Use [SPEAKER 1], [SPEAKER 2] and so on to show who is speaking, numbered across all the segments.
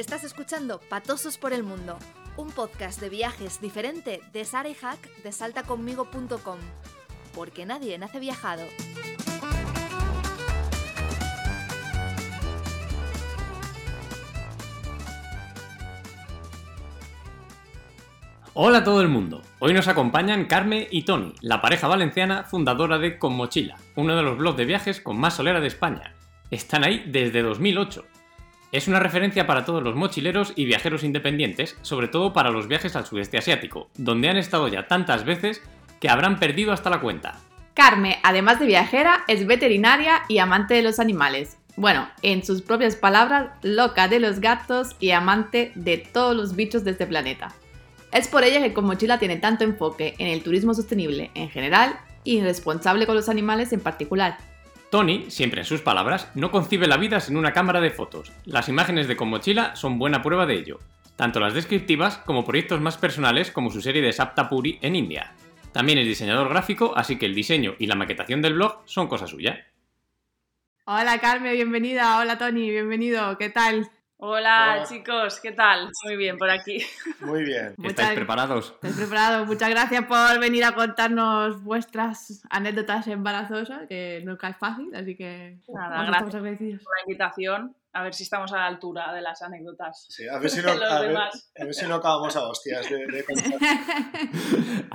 [SPEAKER 1] Estás escuchando Patosos por el Mundo, un podcast de viajes diferente de Sara Hack de saltaconmigo.com. Porque nadie nace viajado.
[SPEAKER 2] Hola a todo el mundo. Hoy nos acompañan Carme y Tony, la pareja valenciana fundadora de Con Mochila, uno de los blogs de viajes con más solera de España. Están ahí desde 2008. Es una referencia para todos los mochileros y viajeros independientes, sobre todo para los viajes al sudeste asiático, donde han estado ya tantas veces que habrán perdido hasta la cuenta.
[SPEAKER 3] Carme, además de viajera, es veterinaria y amante de los animales. Bueno, en sus propias palabras, loca de los gatos y amante de todos los bichos de este planeta. Es por ella que Con Mochila tiene tanto enfoque en el turismo sostenible en general y responsable con los animales en particular.
[SPEAKER 2] Tony, siempre en sus palabras, no concibe la vida sin una cámara de fotos. Las imágenes de Con Mochila son buena prueba de ello, tanto las descriptivas como proyectos más personales como su serie de Saptapuri en India. También es diseñador gráfico, así que el diseño y la maquetación del blog son cosa suya.
[SPEAKER 3] Hola Carmen, bienvenida. Hola Tony, bienvenido. ¿Qué tal?
[SPEAKER 4] Hola,
[SPEAKER 5] Hola.
[SPEAKER 4] chicos, ¿qué tal? Muy bien, por aquí.
[SPEAKER 5] Muy bien.
[SPEAKER 3] Muchas-
[SPEAKER 2] ¿Estáis preparados?
[SPEAKER 3] ¿Estáis preparados? Muchas gracias por venir a contarnos vuestras anécdotas embarazosas, que nunca es fácil, así que
[SPEAKER 4] Nada, gracias. Por la invitación, a ver si estamos a la altura de las anécdotas.
[SPEAKER 5] Sí, a, ver si no,
[SPEAKER 4] de los
[SPEAKER 5] a, ver,
[SPEAKER 4] demás.
[SPEAKER 5] a ver si no acabamos a hostias de, de contar.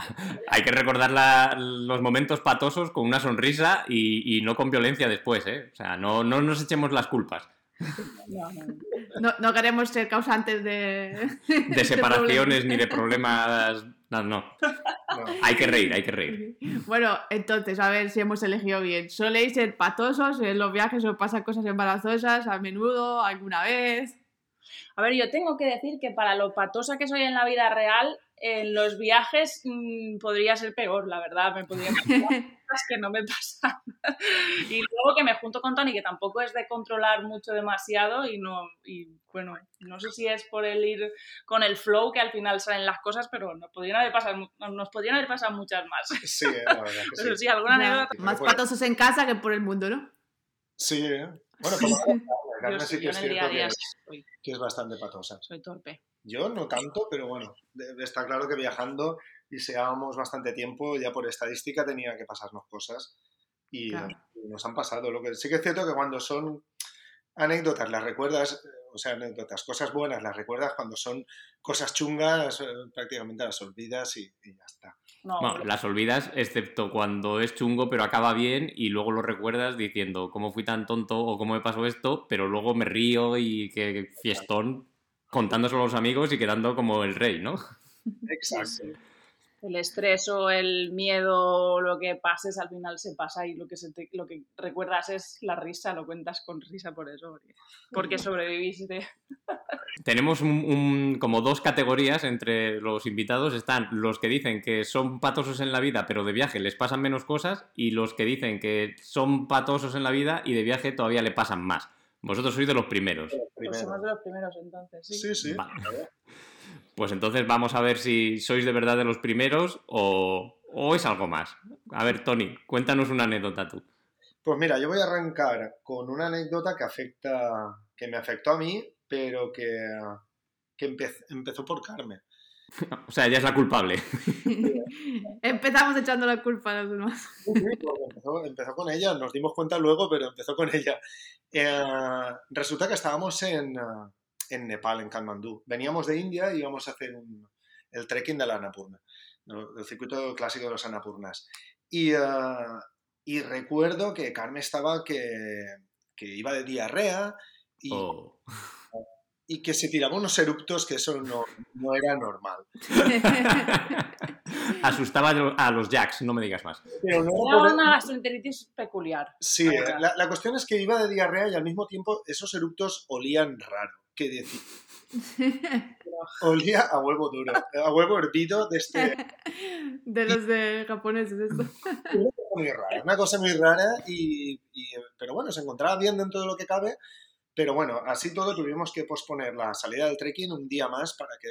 [SPEAKER 2] Hay que recordar la- los momentos patosos con una sonrisa y, y no con violencia después, ¿eh? O sea, no, no nos echemos las culpas
[SPEAKER 4] No, no, no.
[SPEAKER 3] No, no queremos ser causantes de...
[SPEAKER 2] de separaciones ni de problemas. No, no.
[SPEAKER 5] No.
[SPEAKER 2] Hay que reír, hay que reír.
[SPEAKER 3] Bueno, entonces, a ver si hemos elegido bien. ¿Soléis ser patosos en los viajes o pasan cosas embarazosas a menudo, alguna vez?
[SPEAKER 4] A ver, yo tengo que decir que para lo patosa que soy en la vida real, en los viajes mm, podría ser peor, la verdad. Me podría pasar cosas que no me pasan. y luego que me junto con Tony, que tampoco es de controlar mucho demasiado y no. Y bueno, no sé si es por el ir con el flow que al final salen las cosas, pero nos podrían haber pasado, nos podrían haber pasado muchas más.
[SPEAKER 5] Sí, la verdad que
[SPEAKER 4] Pero
[SPEAKER 5] sí.
[SPEAKER 4] sí, alguna anécdota.
[SPEAKER 3] Más patosos en casa que por el mundo, ¿no?
[SPEAKER 5] Sí, eh. Bueno, como Carmen, sí
[SPEAKER 4] sí,
[SPEAKER 5] que es
[SPEAKER 4] día soy,
[SPEAKER 5] que es bastante patosa.
[SPEAKER 4] soy torpe.
[SPEAKER 5] Yo no tanto, pero bueno, está claro que viajando y seamos bastante tiempo, ya por estadística tenía que pasarnos cosas y,
[SPEAKER 3] Claro.
[SPEAKER 5] nos han pasado. Lo que sí que es cierto que cuando son anécdotas las recuerdas, eh, o sea, anécdotas, cosas buenas las recuerdas cuando son cosas chungas, eh, prácticamente las olvidas y, y ya está.
[SPEAKER 4] No,
[SPEAKER 2] Bueno, las olvidas, excepto cuando es chungo, pero acaba bien y luego lo recuerdas diciendo cómo fui tan tonto o cómo me pasó esto, pero luego me río y que fiestón contándoselo a los amigos y quedando como el rey, ¿no?
[SPEAKER 5] Exacto.
[SPEAKER 4] el estrés o el miedo o lo que pases al final se pasa y lo que, se te- lo que recuerdas es la risa, lo cuentas con risa por eso, porque, porque sobreviviste.
[SPEAKER 2] Tenemos un- un- como dos categorías entre los invitados. Están los que dicen que son patosos en la vida, pero de viaje les pasan menos cosas, y los que dicen que son patosos en la vida y de viaje todavía le pasan más. Vosotros sois de los primeros.
[SPEAKER 4] Pues somos de los primeros entonces, sí.
[SPEAKER 5] Sí, sí.
[SPEAKER 2] Vale. Pues entonces vamos a ver si sois de verdad de los primeros o, o es algo más. A ver, Tony, cuéntanos una anécdota tú.
[SPEAKER 5] Pues mira, yo voy a arrancar con una anécdota que afecta, que me afectó a mí, pero que, que empe- empezó por Carmen.
[SPEAKER 2] O sea, ella es la culpable.
[SPEAKER 3] Empezamos echando la culpa a los demás.
[SPEAKER 5] Sí, sí, porque empezó, empezó con ella, nos dimos cuenta luego, pero empezó con ella. Eh, resulta que estábamos en, eh, en Nepal, en Kathmandú. Veníamos de India y íbamos a hacer un- el trekking de la Annapurna, el circuito clásico de los Annapurnas. Y, eh, y recuerdo que Carmen estaba que, que iba de diarrea y,
[SPEAKER 2] O-
[SPEAKER 5] y que se tiraba unos eruptos que eso no, no era normal.
[SPEAKER 2] Asustaba a lo- a los jacks, no me digas más.
[SPEAKER 5] Pero no
[SPEAKER 4] Era
[SPEAKER 5] por-
[SPEAKER 4] una gastroenteritis peculiar.
[SPEAKER 5] Sí,
[SPEAKER 4] la verdad.
[SPEAKER 5] la, la cuestión es que iba de diarrea y al mismo tiempo esos eructos olían raro. ¿Qué decir? Olía a huevo duro, a huevo hervido de este...
[SPEAKER 3] De los de japoneses, esto.
[SPEAKER 5] Una cosa muy rara, una cosa muy rara, y, y- pero bueno, se encontraba bien dentro de lo que cabe. Pero bueno, así todo tuvimos que posponer la salida del trekking un día más para que,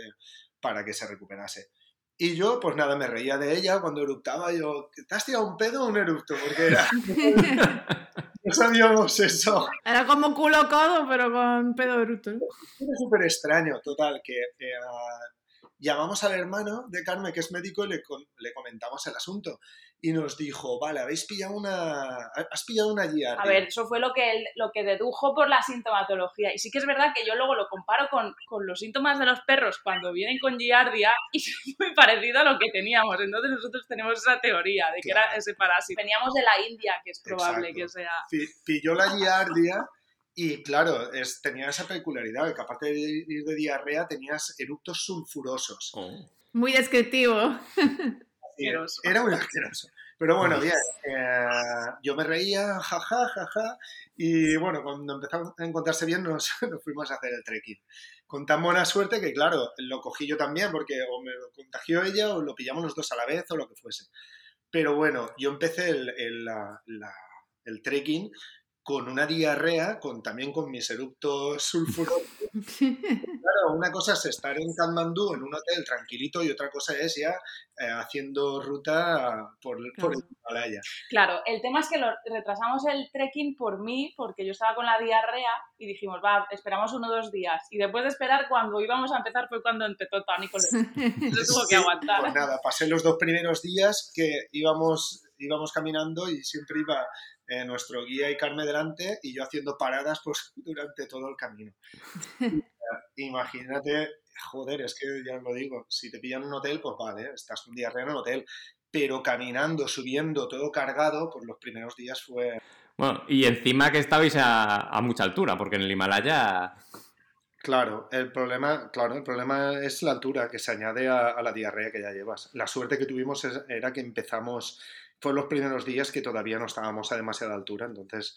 [SPEAKER 5] para que se recuperase. Y yo, pues nada, me reía de ella cuando eructaba. Yo, ¿te has tirado un pedo o un eructo? Porque era, no sabíamos eso.
[SPEAKER 3] Era como culo codo, pero con pedo. ¿no?
[SPEAKER 5] Era súper extraño, total, que eh, llamamos al hermano de Carmen, que es médico, y le, le comentamos el asunto. Y nos dijo, vale, habéis pillado una... Has pillado una giardia.
[SPEAKER 4] A ver, eso fue lo que, él- lo que dedujo por la sintomatología. Y sí que es verdad que yo luego lo comparo con, con los síntomas de los perros cuando vienen con giardia y es muy parecido a lo que teníamos. Entonces nosotros tenemos esa teoría de que era
[SPEAKER 5] Claro.
[SPEAKER 4] ese parásito. Veníamos de la India, que es probable
[SPEAKER 5] Exacto.
[SPEAKER 4] que sea...
[SPEAKER 5] Pi- pilló la giardia y claro, es, tenía esa peculiaridad, que aparte de ir de diarrea tenías eructos sulfurosos.
[SPEAKER 2] Oh.
[SPEAKER 3] Muy descriptivo.
[SPEAKER 4] Asqueroso.
[SPEAKER 5] Era muy asqueroso. Pero bueno, bien, eh, yo me reía, jaja, jaja, y bueno, cuando empezó a encontrarse bien nos, nos fuimos a hacer el trekking. Con tan buena suerte que, claro, lo cogí yo también, porque o me lo contagió ella o lo pillamos los dos a la vez o lo que fuese. Pero bueno, yo empecé el, el, la- la- el trekking con una diarrea, con, también con mis eructos sulfurosos. Claro, una cosa es estar en Katmandú, en un hotel tranquilito, y otra cosa es ya eh, haciendo ruta por, por el Himalaya.
[SPEAKER 4] Claro, el tema es que lo, retrasamos el trekking por mí, porque yo estaba con la diarrea y dijimos, va, esperamos uno o dos días. Y después de esperar, cuando íbamos a empezar fue cuando empezó Tony con el... Tuvo que aguantar.
[SPEAKER 5] Pues nada, pasé los dos primeros días que íbamos, íbamos caminando y siempre iba eh, nuestro guía y Carmen delante y yo haciendo paradas pues, durante todo el camino. Imagínate, joder, es que ya os lo digo, si te pillan en un hotel, pues vale, estás con diarrea en el hotel, pero caminando, subiendo, todo cargado, pues los primeros días fue...
[SPEAKER 2] Bueno, y encima que estabais a, a mucha altura, porque en el Himalaya.
[SPEAKER 5] Claro, el problema, claro, el problema es la altura que se añade a, a la diarrea que ya llevas. La suerte que tuvimos es- era que empezamos, fue los primeros días que todavía no estábamos a demasiada altura, entonces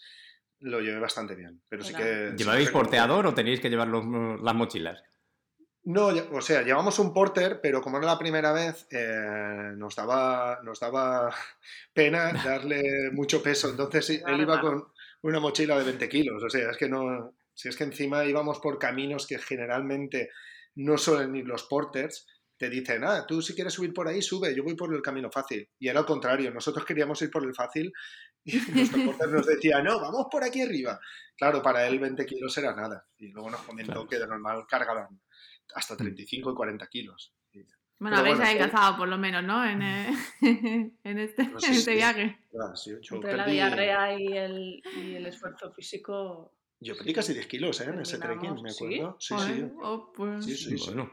[SPEAKER 5] lo llevé bastante bien. Pero sí que.
[SPEAKER 2] ¿Llevabais
[SPEAKER 5] sí que-
[SPEAKER 2] porteador o teníais que llevar los- las mochilas?
[SPEAKER 5] No, o sea, llevamos un porter, pero como era la primera vez, eh, nos daba, nos daba pena darle mucho peso. Entonces él iba con una mochila de 20 kilos. O sea, es que no. Si es que encima íbamos por caminos que generalmente no suelen ir los porters, te dicen, ah, tú si quieres subir por ahí, sube, yo voy por el camino fácil. Y era al contrario, nosotros queríamos ir por el fácil y nuestro porter nos decía, no, vamos por aquí arriba. Claro, para él 20 kilos era nada. Y luego nos comentó
[SPEAKER 2] Claro.
[SPEAKER 5] que de normal cargaban hasta 35 y 40 kilos. Y,
[SPEAKER 3] Bueno,
[SPEAKER 5] Pero
[SPEAKER 3] habéis
[SPEAKER 5] bueno,
[SPEAKER 3] adelgazado por lo menos, ¿no? En, eh, en este, en
[SPEAKER 5] sí,
[SPEAKER 3] este
[SPEAKER 5] sí.
[SPEAKER 3] viaje.
[SPEAKER 5] ah, sí, yo,
[SPEAKER 4] Entre la
[SPEAKER 5] perdí,
[SPEAKER 4] diarrea y el, y el esfuerzo físico...
[SPEAKER 5] yo perdí casi 10 kilos ¿eh? en ese trekking, me
[SPEAKER 4] Terminamos, ¿sí?
[SPEAKER 5] acuerdo. Sí,
[SPEAKER 3] Joder,
[SPEAKER 5] sí,
[SPEAKER 3] oh, pues.
[SPEAKER 5] Sí, sí.
[SPEAKER 2] Bueno,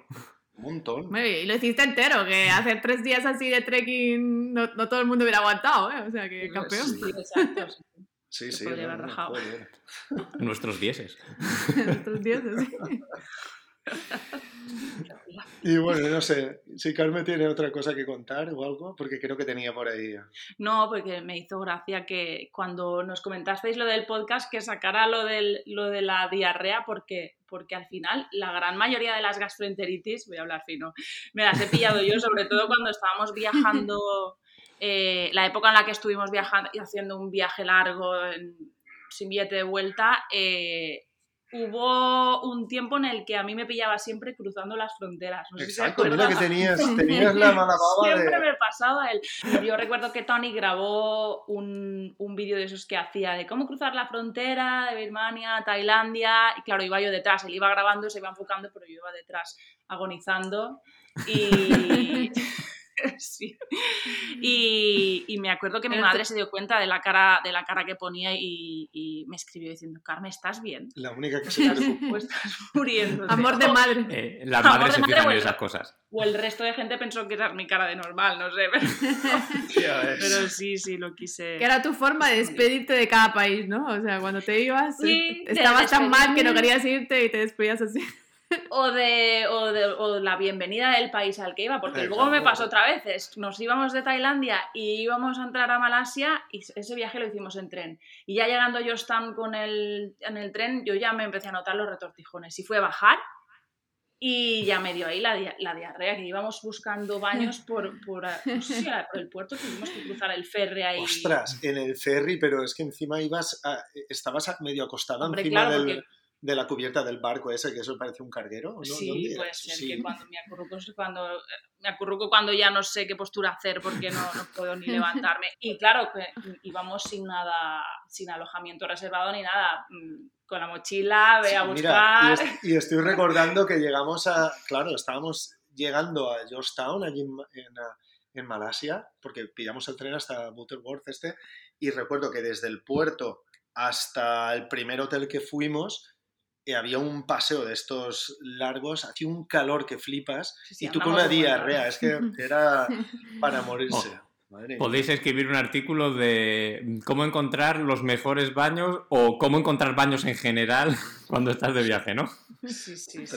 [SPEAKER 5] un montón.
[SPEAKER 3] Bueno, y lo hiciste entero, que hacer tres días así de trekking no, no todo el mundo hubiera aguantado, ¿eh? O sea, que campeón.
[SPEAKER 4] Sí, exacto. sí.
[SPEAKER 5] Sí, sí. no, no,
[SPEAKER 4] rajado.
[SPEAKER 5] joder.
[SPEAKER 2] nuestros dieces.
[SPEAKER 5] Y bueno, no sé, si Carmen tiene otra cosa que contar o algo, porque creo que tenía por ahí.
[SPEAKER 4] No, porque me hizo gracia que cuando nos comentasteis lo del podcast, que sacara lo, del, lo de la diarrea, porque, porque al final la gran mayoría de las gastroenteritis, voy a hablar fino, me las he pillado yo, sobre todo cuando estábamos viajando, eh, la época en la que estuvimos viajando y haciendo un viaje largo sin billete de vuelta. eh, Hubo un tiempo en el que a mí me pillaba siempre cruzando las fronteras. No sé si
[SPEAKER 5] Exacto, mira que tenías, tenías la mala baba
[SPEAKER 4] Siempre
[SPEAKER 5] de...
[SPEAKER 4] me pasaba el... Yo recuerdo que Tony grabó un, un vídeo de esos que hacía de cómo cruzar la frontera de Birmania a Tailandia. Y claro, iba yo detrás. Él iba grabando, se iba enfocando, pero yo iba detrás agonizando. Y... sí. y, y me acuerdo que mi madre se dio cuenta de la cara, de la cara que ponía y, y me escribió diciendo, Carmen, ¿estás bien?
[SPEAKER 5] La única que se.
[SPEAKER 4] Pues estás muriendo.
[SPEAKER 3] Amor de madre.
[SPEAKER 2] Eh, las
[SPEAKER 4] Amor
[SPEAKER 2] madres se
[SPEAKER 4] madre,
[SPEAKER 2] fijan en
[SPEAKER 4] bueno.
[SPEAKER 2] esas cosas.
[SPEAKER 4] O el resto de gente pensó que es mi cara de normal, no sé. Pero, sí, sí, lo quise.
[SPEAKER 3] Que era tu forma de despedirte de cada país, ¿no? O sea, cuando te ibas,
[SPEAKER 4] Sí,
[SPEAKER 3] estabas tan mal que no querías irte y te despedías así.
[SPEAKER 4] O de, o de o la bienvenida del país al que iba, porque luego me pasó otra vez. es- Nos íbamos de Tailandia y íbamos a entrar a Malasia y ese viaje lo hicimos en tren. Y ya llegando yo Georgetown con el, en el tren, yo ya me empecé a notar los retortijones. Y fue a bajar y ya me dio ahí la, la diarrea, que íbamos buscando baños por, por, no sé si era por el puerto, tuvimos que cruzar el ferry ahí.
[SPEAKER 5] Ostras, en el ferry, pero es que encima ibas a- estabas medio acostado
[SPEAKER 4] Hombre,
[SPEAKER 5] encima
[SPEAKER 4] claro,
[SPEAKER 5] del,
[SPEAKER 4] porque
[SPEAKER 5] de la cubierta del barco ese, que eso parece un carguero. ¿no?
[SPEAKER 4] Sí, puede ser
[SPEAKER 5] Sí.
[SPEAKER 4] que cuando me acurruco, es cuando, eh, me acurruco cuando ya no sé qué postura hacer porque no, no puedo ni levantarme. Y claro, que íbamos sin nada, sin alojamiento reservado ni nada. mm, Con la mochila, ve a buscar.
[SPEAKER 5] Mira, y, es- y estoy recordando que llegamos a, claro, estábamos llegando a Georgetown, allí en, en, ah, en Malasia, porque pillamos el tren hasta Butterworth este, y recuerdo que desde el puerto hasta el primer hotel que fuimos, había un paseo de estos largos, hacía un calor que flipas,
[SPEAKER 4] Sí, sí,
[SPEAKER 5] y tú con una diarrea, es que era para morirse. Madre.
[SPEAKER 2] Podéis escribir un artículo de cómo encontrar los mejores baños o cómo encontrar baños en general cuando estás de viaje, ¿no?
[SPEAKER 4] Sí, sí, sí.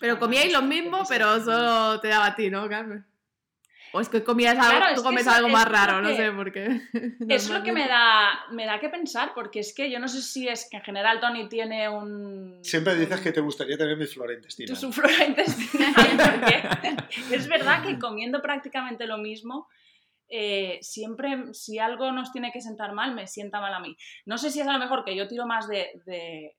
[SPEAKER 3] Pero comíais lo mismo, pero solo te daba a ti, ¿no, Carmen? O es que comías algo,
[SPEAKER 4] Claro, es
[SPEAKER 3] tú
[SPEAKER 4] que
[SPEAKER 3] comes
[SPEAKER 4] eso-
[SPEAKER 3] algo más raro, no
[SPEAKER 4] que-
[SPEAKER 3] sé por qué.
[SPEAKER 4] Es lo que me da, me da que pensar, porque es que yo no sé si es que en general Tony tiene un...
[SPEAKER 5] Siempre dices que te gustaría tener mi flora intestinal.
[SPEAKER 4] tu flora intestinal, porque es verdad que comiendo prácticamente lo mismo, eh, siempre, si algo nos tiene que sentar mal, me sienta mal a mí. No sé si es a lo mejor que yo tiro más de, de-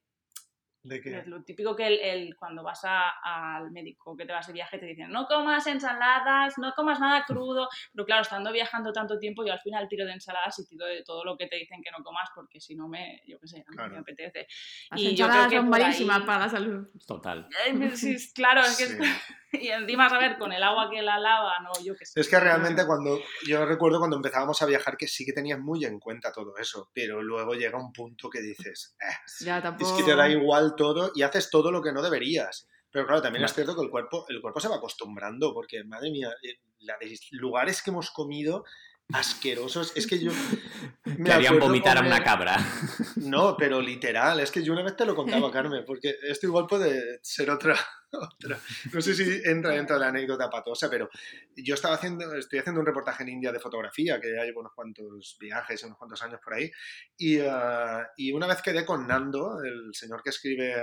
[SPEAKER 5] ¿De qué?
[SPEAKER 4] de lo típico que el, el- cuando vas a- al médico, que te vas de viaje, te dicen, no comas ensaladas, no comas nada crudo, pero claro, estando viajando tanto tiempo, yo al final tiro de ensaladas y tiro de todo lo que te dicen que no comas, porque si no me, yo qué sé,
[SPEAKER 5] Claro.
[SPEAKER 4] me apetece.
[SPEAKER 3] Las
[SPEAKER 4] y yo creo
[SPEAKER 3] ensaladas
[SPEAKER 4] que
[SPEAKER 3] son malísimas
[SPEAKER 4] ahí-
[SPEAKER 3] para la salud.
[SPEAKER 2] Total.
[SPEAKER 4] Eh, sí, es- claro, es que
[SPEAKER 5] Sí.
[SPEAKER 4] y encima saber con el agua que la lava, no, yo qué sé.
[SPEAKER 5] Es que realmente cuando yo recuerdo cuando empezábamos a viajar que sí que tenías muy en cuenta todo eso, pero luego llega un punto que dices, "Eh,
[SPEAKER 3] Ya
[SPEAKER 5] es
[SPEAKER 3] tampoco.
[SPEAKER 5] que te da igual todo y haces todo lo que no deberías. Pero claro, también es cierto que el cuerpo, el cuerpo se va acostumbrando, porque madre mía, eh, la de lugares que hemos comido asquerosos, es que yo me
[SPEAKER 2] harían vomitar a una cabra.
[SPEAKER 5] No, pero literal, es que yo una vez te lo contaba, Carmen, porque esto igual puede ser otra, otra. No sé si entra dentro de la anécdota patosa, pero yo estaba haciendo, estoy haciendo un reportaje en India de fotografía, que ya llevo unos cuantos viajes, unos cuantos años por ahí, y, ah, y una vez quedé con Nando, el señor que escribe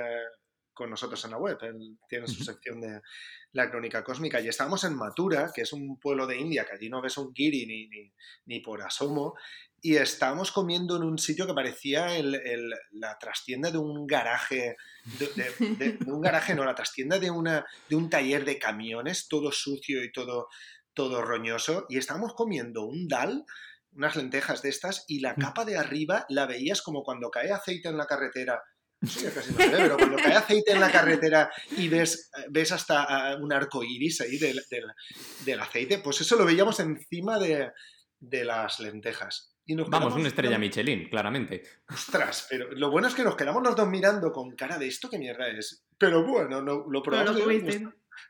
[SPEAKER 5] con nosotros en la web, él tiene su sección de la crónica cósmica, y estábamos en Mathura, que es un pueblo de India, que allí no ves un giri ni, ni, ni por asomo, y estábamos comiendo en un sitio que parecía el- el- la trastienda de un garaje, de, de- de- de un garaje, no, la trastienda de, una, de un taller de camiones, todo sucio y todo, todo roñoso, y estábamos comiendo un dal, unas lentejas de estas, y la capa de arriba la veías como cuando cae aceite en la carretera. Ya casi no se ve, pero cuando cae aceite en la carretera y ves, ves hasta ah, un arco iris ahí del, del- del aceite, pues eso lo veíamos encima de, de las lentejas. Y nos
[SPEAKER 2] Vamos, una estrella
[SPEAKER 5] mirando-
[SPEAKER 2] Michelin, claramente.
[SPEAKER 5] Ostras, pero lo bueno es que nos quedamos los dos mirando con cara de esto, ¿qué mierda es? Pero bueno, no, lo
[SPEAKER 3] Pero
[SPEAKER 5] probamos.
[SPEAKER 3] lo
[SPEAKER 5] y, pues,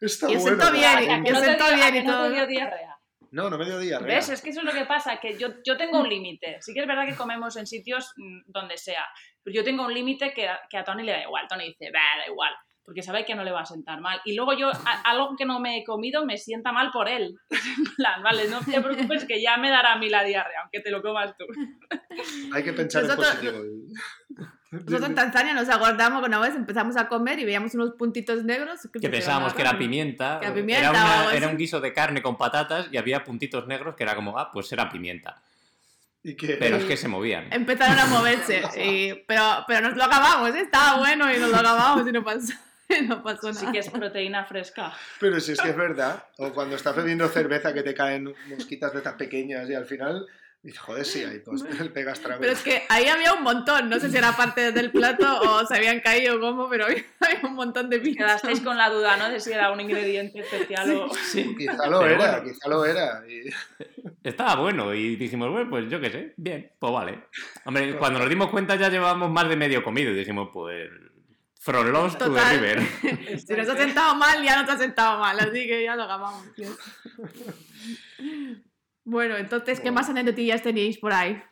[SPEAKER 5] está
[SPEAKER 3] Y
[SPEAKER 5] bueno.
[SPEAKER 3] sentó bien,
[SPEAKER 4] ¿A
[SPEAKER 3] y-
[SPEAKER 4] no
[SPEAKER 3] sentó bien y
[SPEAKER 4] no
[SPEAKER 3] todo.
[SPEAKER 4] dio diarrea?
[SPEAKER 5] No, no me dio diarrea.
[SPEAKER 4] ¿Ves? Es que eso es lo que pasa, que yo, yo tengo un límite. Sí que es verdad que comemos en sitios mm, donde sea, pero yo tengo un límite que, a- que a Tony le da igual. Tony dice, "Bah, da igual, porque sabe que no le va a sentar mal. Y luego yo, a- algo que no me he comido me sienta mal por él. En plan, vale, no te preocupes que ya me dará a mí la diarrea, aunque te lo comas tú.
[SPEAKER 5] Hay que pensar
[SPEAKER 3] Nosotros-
[SPEAKER 5] en positivo.
[SPEAKER 3] Nosotros en Tanzania nos aguardamos que una vez empezamos a comer y veíamos unos puntitos negros.
[SPEAKER 2] Que pensábamos que era pimienta.
[SPEAKER 3] Que era pimienta
[SPEAKER 2] era, una- era un guiso de carne con patatas y había puntitos negros que era como, ah, pues era pimienta.
[SPEAKER 5] Y que,
[SPEAKER 2] Pero es que se movían.
[SPEAKER 3] Empezaron a moverse. y- pero, pero nos lo acabamos, ¿eh? estaba bueno y nos lo acabamos y no pasó, no pasó nada.
[SPEAKER 4] Así que es proteína fresca.
[SPEAKER 5] pero si es que es verdad. O cuando estás bebiendo cerveza que te caen mosquitas de estas pequeñas y al final dices, joder, sí, ahí pues, le pegas trago.
[SPEAKER 3] Pero es que ahí había un montón, no sé si era parte del plato o se habían caído como, pero había, había un montón de bichos.
[SPEAKER 4] Quedasteis con la duda, ¿no? De si era un ingrediente especial o...
[SPEAKER 2] Sí.
[SPEAKER 5] Quizá lo
[SPEAKER 2] Pero
[SPEAKER 5] era,
[SPEAKER 2] bueno.
[SPEAKER 5] quizá lo era. Y-
[SPEAKER 2] Estaba bueno y dijimos, bueno, pues yo qué sé, bien, pues vale. Hombre, cuando nos dimos cuenta ya llevábamos más de medio comido y dijimos, pues, from lost to the
[SPEAKER 3] Total.
[SPEAKER 2] river.
[SPEAKER 3] Si nos ha sentado mal, ya no te ha sentado mal, así que ya lo acabamos. Bueno, entonces, ¿qué más anécdotillas tenéis por ahí?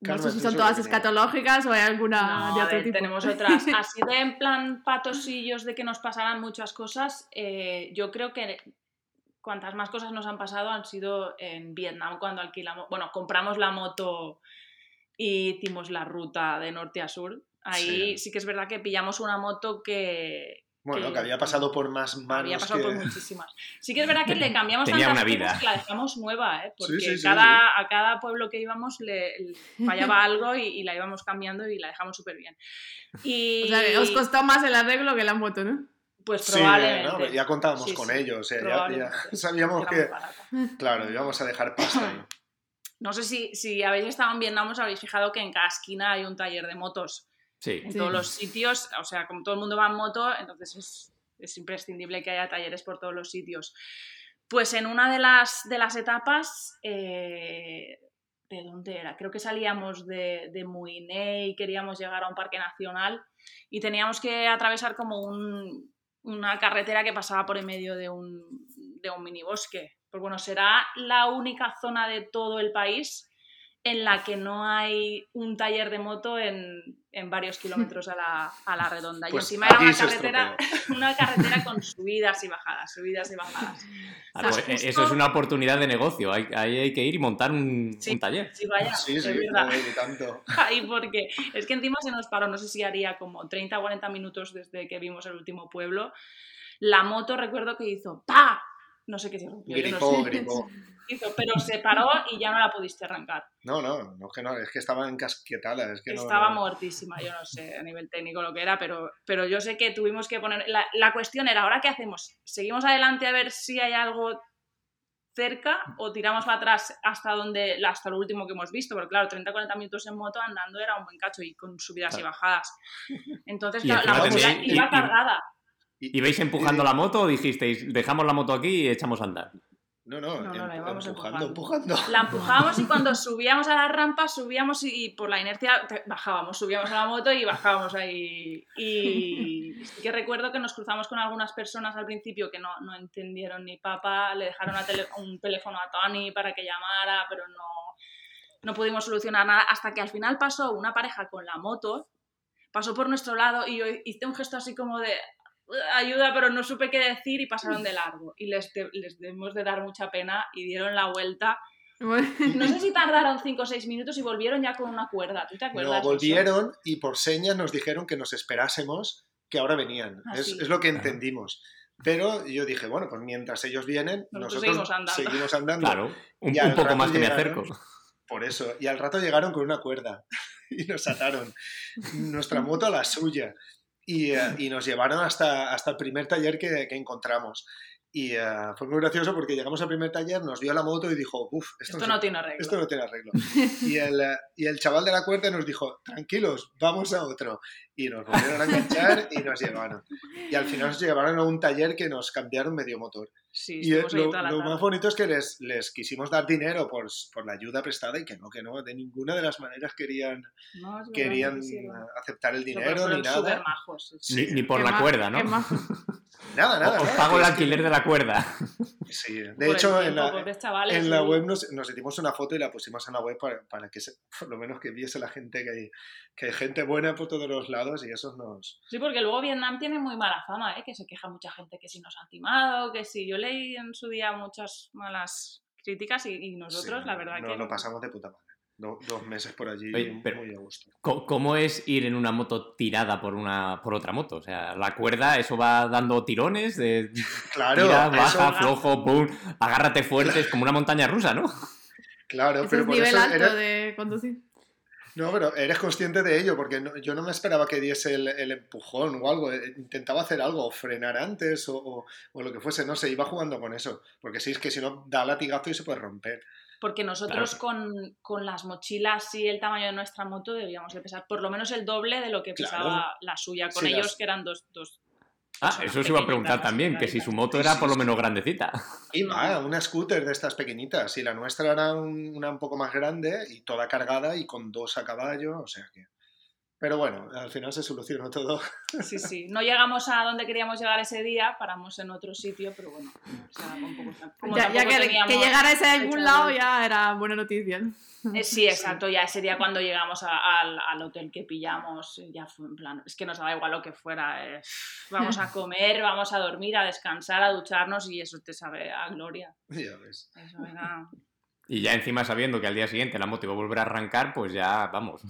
[SPEAKER 3] No sé si son todas escatológicas o hay alguna
[SPEAKER 4] No,
[SPEAKER 3] de
[SPEAKER 4] a
[SPEAKER 3] otro
[SPEAKER 4] ver,
[SPEAKER 3] tipo.
[SPEAKER 4] tenemos otras. Así de en plan patosillos de que nos pasaran muchas cosas, eh, yo creo que cuantas más cosas nos han pasado han sido en Vietnam cuando alquilamos, bueno, compramos la moto y hicimos la ruta de norte a sur. Ahí sí,
[SPEAKER 5] Sí.
[SPEAKER 4] que es verdad que pillamos una moto que,
[SPEAKER 5] Bueno,
[SPEAKER 4] que-
[SPEAKER 5] que había pasado por más manos
[SPEAKER 4] Había pasado
[SPEAKER 5] que...
[SPEAKER 4] por muchísimas. Sí que es verdad que le cambiamos
[SPEAKER 2] Tenía
[SPEAKER 4] tantas
[SPEAKER 2] una vida.
[SPEAKER 4] que la dejamos nueva, ¿eh? porque
[SPEAKER 5] sí, sí,
[SPEAKER 4] cada, a cada pueblo que íbamos le, le fallaba algo y, y la íbamos cambiando y la dejamos súper bien. Y
[SPEAKER 3] O sea, que os costó más el arreglo que la moto, ¿no?
[SPEAKER 4] pues
[SPEAKER 5] Sí,
[SPEAKER 4] probablemente.
[SPEAKER 5] ¿no? ya contábamos
[SPEAKER 4] Sí,
[SPEAKER 5] con
[SPEAKER 4] sí,
[SPEAKER 5] ello, o sea, ya- ya, sabíamos que, claro, íbamos a dejar pasta ahí.
[SPEAKER 4] No sé si, si habéis estado en Vietnam, os habéis fijado que en cada esquina hay un taller de motos.
[SPEAKER 2] Sí.
[SPEAKER 4] En
[SPEAKER 3] Sí.
[SPEAKER 4] todos los sitios, o sea, como todo el mundo va en moto, entonces es, es imprescindible que haya talleres por todos los sitios. Pues en una de las, de las etapas, eh, ¿de dónde era? Creo que salíamos de, de Muiné y queríamos llegar a un parque nacional y teníamos que atravesar como un- una carretera que pasaba por en medio de un, de un minibosque. Pues bueno, será la única zona de todo el país en la que no hay un taller de moto en, en varios kilómetros a la, a la redonda.
[SPEAKER 5] Pues
[SPEAKER 4] y encima era una carretera, una carretera con subidas y bajadas, subidas y bajadas.
[SPEAKER 2] Ah, pues,
[SPEAKER 4] justo-
[SPEAKER 2] Eso es una oportunidad de negocio. Ahí hay que ir y montar un,
[SPEAKER 4] Sí.
[SPEAKER 2] un taller.
[SPEAKER 4] Sí, vaya,
[SPEAKER 5] Sí,
[SPEAKER 4] es
[SPEAKER 5] sí,
[SPEAKER 4] verdad.
[SPEAKER 5] y tanto.
[SPEAKER 4] Ay, porque es que encima se nos paró, no sé si haría como 30 o 40 minutos desde que vimos el último pueblo. La moto recuerdo que hizo ¡pa! No sé qué se rompió, yo no
[SPEAKER 5] Gripó,
[SPEAKER 4] sé.
[SPEAKER 5] gripó.
[SPEAKER 4] Hizo, pero se paró y ya no la pudiste arrancar.
[SPEAKER 5] No, no, no, que no, es que estaba encasquetada, es que
[SPEAKER 4] Estaba
[SPEAKER 5] no,
[SPEAKER 4] muertísima, yo no sé a nivel técnico lo que era, pero, pero yo sé que tuvimos que poner... La, la cuestión era, ¿ahora qué hacemos? ¿Seguimos adelante a ver si hay algo cerca o tiramos para atrás hasta donde hasta lo último que hemos visto? Porque claro, 30-40 minutos en moto andando era un buen cacho y con subidas y bajadas. Entonces,
[SPEAKER 2] Y
[SPEAKER 4] claro, la
[SPEAKER 2] tendréis-
[SPEAKER 4] iba
[SPEAKER 2] y- y-
[SPEAKER 4] cargada.
[SPEAKER 5] Y-
[SPEAKER 2] ¿Ibais empujando la moto o dijisteis, dejamos la moto aquí y echamos a andar?
[SPEAKER 5] No, no,
[SPEAKER 4] No, no, la
[SPEAKER 5] empujando,
[SPEAKER 4] empujando.
[SPEAKER 5] empujando.
[SPEAKER 4] La empujábamos y cuando subíamos a la rampa, subíamos y, y por la inercia bajábamos, subíamos a la moto y bajábamos ahí. Y sí que recuerdo que nos cruzamos con algunas personas al principio que no, no entendieron ni papa, le dejaron a tele- un teléfono a Tony para que llamara, pero no, no pudimos solucionar nada hasta que al final pasó una pareja con la moto, pasó por nuestro lado y yo hice un gesto así como de ayuda, pero no supe qué decir y pasaron de largo. Y les, de- les debemos de dar mucha pena y dieron la vuelta. No sé si tardaron 5 o 6 minutos y volvieron ya con una cuerda. ¿Tú te acuerdas?
[SPEAKER 5] No,
[SPEAKER 4] de eso?
[SPEAKER 5] volvieron y por señas nos dijeron que nos esperásemos que ahora venían.
[SPEAKER 4] Ah,
[SPEAKER 5] es,
[SPEAKER 4] sí.
[SPEAKER 5] es lo que entendimos. Pero yo dije, bueno, pues mientras ellos vienen,
[SPEAKER 4] Nosotros
[SPEAKER 5] nosotros,
[SPEAKER 4] seguimos andando.
[SPEAKER 5] seguimos andando.
[SPEAKER 2] Claro, un, un poco más que me acerco.
[SPEAKER 5] Por eso. Y al rato llegaron con una cuerda y nos ataron nuestra moto a la suya. Y, eh, y nos llevaron hasta, hasta el primer taller que, que encontramos. Y eh, fue muy gracioso porque llegamos al primer taller, nos vio la moto y dijo, uff, esto,
[SPEAKER 4] Esto
[SPEAKER 5] no
[SPEAKER 4] tiene arreglo.
[SPEAKER 5] esto no tiene arreglo. Y el, y el chaval de la cuerda nos dijo, tranquilos, vamos a otro. Y nos volvieron a enganchar y nos llevaron. Y al final nos llevaron a un taller que nos cambiaron medio motor.
[SPEAKER 4] Sí,
[SPEAKER 5] Y eh,
[SPEAKER 4] ahí
[SPEAKER 5] lo,
[SPEAKER 4] toda la
[SPEAKER 5] lo
[SPEAKER 4] tarde.
[SPEAKER 5] más bonito es que les, les quisimos dar dinero por, por la ayuda prestada y que no, que no, de ninguna de las maneras querían,
[SPEAKER 4] No,
[SPEAKER 5] querían aceptar el dinero ni nada.
[SPEAKER 4] majos. sí.
[SPEAKER 2] Ni, ni por la cuerda, ¿no?
[SPEAKER 5] Nada, nada.
[SPEAKER 2] Os pago el
[SPEAKER 5] que-
[SPEAKER 2] alquiler de la cuerda.
[SPEAKER 5] Sí, de
[SPEAKER 4] Por
[SPEAKER 5] hecho, en
[SPEAKER 4] tiempo,
[SPEAKER 5] la,
[SPEAKER 4] pobres chavales,
[SPEAKER 5] en la
[SPEAKER 4] sí.
[SPEAKER 5] web nos, nos hicimos una foto y la pusimos en la web para, para que se- por lo menos que viese la gente que hay, que hay gente buena por todos los lados y eso nos...
[SPEAKER 4] Sí, porque luego Vietnam tiene muy mala fama, ¿eh? que se queja mucha gente que si nos han timado, que si yo leí en su día muchas malas críticas y, y nosotros,
[SPEAKER 5] sí,
[SPEAKER 4] la verdad
[SPEAKER 5] no,
[SPEAKER 4] que...
[SPEAKER 5] lo pasamos de puta madre. Do- dos meses por allí
[SPEAKER 2] Oye, pero-
[SPEAKER 5] muy a gusto.
[SPEAKER 2] ¿Cómo es ir en una moto tirada por una por otra moto? O sea, la cuerda, eso va dando tirones de
[SPEAKER 5] Claro,
[SPEAKER 2] tira,
[SPEAKER 5] eso-
[SPEAKER 2] baja, flojo, pum, agárrate fuerte, es como una montaña rusa, ¿no?
[SPEAKER 5] claro, pero
[SPEAKER 3] es
[SPEAKER 5] por
[SPEAKER 3] nivel
[SPEAKER 5] eso
[SPEAKER 3] alto de conducir.
[SPEAKER 5] No, pero eres consciente de ello, porque no- yo no me esperaba que diese el, el empujón o algo. eh, Intentaba hacer algo, o frenar antes o, o- o lo que fuese, no sé, iba jugando con eso. Porque sí, es que si no, da latigazo y se puede romper.
[SPEAKER 4] Porque nosotros con, con las mochilas y el tamaño de nuestra moto debíamos de pesar por lo menos el doble de lo que
[SPEAKER 5] Claro.
[SPEAKER 4] pesaba la suya. Con
[SPEAKER 5] Sí,
[SPEAKER 4] ellos
[SPEAKER 5] las-
[SPEAKER 4] que eran dos... dos
[SPEAKER 2] Ah, eso os iba a preguntar también, que si su moto era por lo menos grandecita.
[SPEAKER 5] Y va, una scooter de estas pequeñitas. Y la nuestra era un- una un poco más grande y toda cargada y con dos a caballo, o sea que... Pero bueno, al final se solucionó todo.
[SPEAKER 4] Sí, sí. No llegamos a donde queríamos llegar ese día, paramos en otro sitio, pero bueno, o sea, un poco... como
[SPEAKER 3] Ya, ya que, que llegara ese a algún lado ya era buena noticia.
[SPEAKER 4] Eh, Sí, exacto, ya ese día cuando llegamos a- al, al hotel que pillamos, ya fue en plan, es que nos daba igual lo que fuera, eh, vamos a comer, vamos a dormir, a descansar, a ducharnos y eso te sabe a gloria.
[SPEAKER 5] ya ves.
[SPEAKER 4] Eso era...
[SPEAKER 2] Y ya encima sabiendo que al día siguiente la moto iba a volver a arrancar, pues ya, vamos.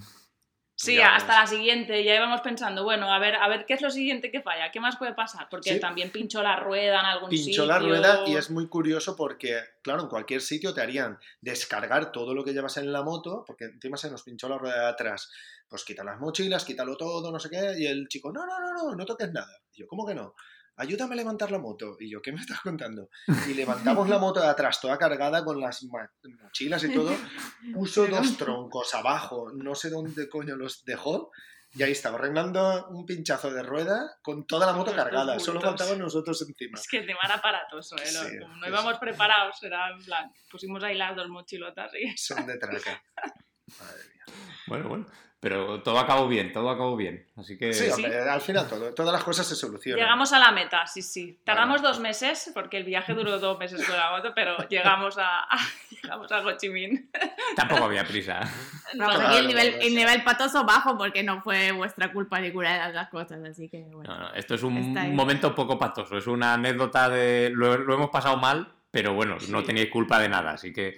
[SPEAKER 4] Sí,
[SPEAKER 5] Ya
[SPEAKER 4] hasta la siguiente. Y ahí vamos pensando, bueno, a ver, a ver qué es lo siguiente que falla, qué más puede pasar, porque
[SPEAKER 5] Sí.
[SPEAKER 4] también pinchó la rueda en algún sitio.
[SPEAKER 5] Pinchó la rueda y es muy curioso porque, claro, en cualquier sitio te harían descargar todo lo que llevas en la moto, porque encima se nos pinchó la rueda de atrás. Pues quita las mochilas, quítalo todo, no sé qué, y el chico, no, no, no, no, no toques nada. Y yo, ¿cómo que no? Ayúdame a levantar la moto. Y yo, ¿qué me estás contando? Y levantamos la moto de atrás, toda cargada con las mochilas y todo. Puso dos troncos abajo, no sé dónde coño los dejó. Y ahí estaba, arreglando un pinchazo de rueda con toda la moto cargada. Solo faltaban nosotros encima.
[SPEAKER 4] Es que tema era aparatoso, ¿eh?
[SPEAKER 5] Sí,
[SPEAKER 4] Como no íbamos
[SPEAKER 5] sí.
[SPEAKER 4] preparados, era en plan, pusimos ahí las dos mochilotas y...
[SPEAKER 5] Son de traca. Madre mía.
[SPEAKER 2] Bueno, bueno. Pero todo acabó bien, todo acabó bien. Así que.
[SPEAKER 5] Sí,
[SPEAKER 4] Sí.
[SPEAKER 5] al final todo, todas las cosas se solucionan.
[SPEAKER 4] Llegamos a la meta, sí, sí. Tardamos
[SPEAKER 5] Bueno.
[SPEAKER 4] dos meses, porque el viaje duró dos meses con la moto, pero llegamos a, a- llegamos a Ho Chi Minh.
[SPEAKER 2] Tampoco había prisa.
[SPEAKER 3] Vamos,
[SPEAKER 5] Claro,
[SPEAKER 3] aquí el nivel,
[SPEAKER 5] no
[SPEAKER 3] el nivel patoso bajo porque no fue vuestra culpa de las cosas, así que bueno.
[SPEAKER 2] No, no, esto es un momento poco patoso. Es una anécdota de. Lo, lo hemos pasado mal, pero bueno, no
[SPEAKER 4] Sí.
[SPEAKER 2] teníais culpa de nada, así que.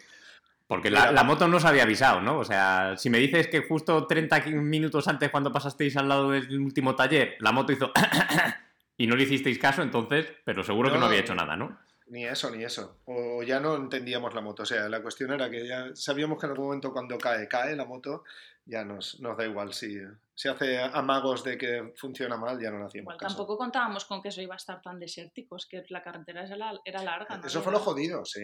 [SPEAKER 2] Porque la, moto no os había avisado, ¿no? O sea, si me dices que justo 30 qui- minutos antes, cuando pasasteis al lado del último taller, la moto hizo. y no le hicisteis caso, entonces. Pero seguro que
[SPEAKER 5] No,
[SPEAKER 2] había hecho nada, ¿no?
[SPEAKER 5] Ni eso, ni eso. O ya no entendíamos la moto. O sea, la cuestión era que ya sabíamos que en algún momento cuando cae, cae la moto, ya nos, nos da igual. Si, si hace amagos de que funciona mal, ya no le hacíamos
[SPEAKER 4] Igual
[SPEAKER 5] caso.
[SPEAKER 4] tampoco contábamos con que eso iba a estar tan desértico, es que la carretera era, la- era larga. ¿no?
[SPEAKER 5] Eso fue lo jodido, sí.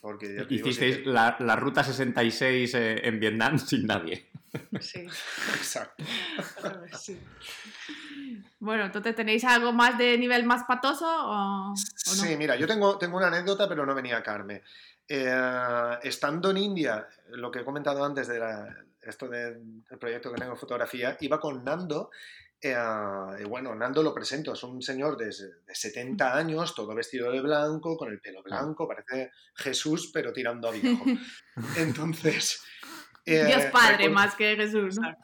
[SPEAKER 5] Porque
[SPEAKER 2] Hicisteis
[SPEAKER 5] que-
[SPEAKER 2] la, la ruta 66 eh, en Vietnam sin nadie.
[SPEAKER 4] Sí,
[SPEAKER 5] Exacto.
[SPEAKER 4] sí.
[SPEAKER 3] Bueno, entonces tenéis algo más de nivel más patoso o, o no?
[SPEAKER 5] Sí, mira, yo tengo, tengo una anécdota, pero no venía a Carme. Eh, estando en India, lo que he comentado antes de la- esto del proyecto que tengo de fotografía, iba con Nando. Eh, y bueno, Nando lo presento, es un señor de, de 70 años, todo vestido de blanco, con el pelo blanco, parece Jesús, pero tirando a viejo. Entonces. eh,
[SPEAKER 3] Dios Padre
[SPEAKER 5] recuerdo-
[SPEAKER 3] más que Jesús, ¿no?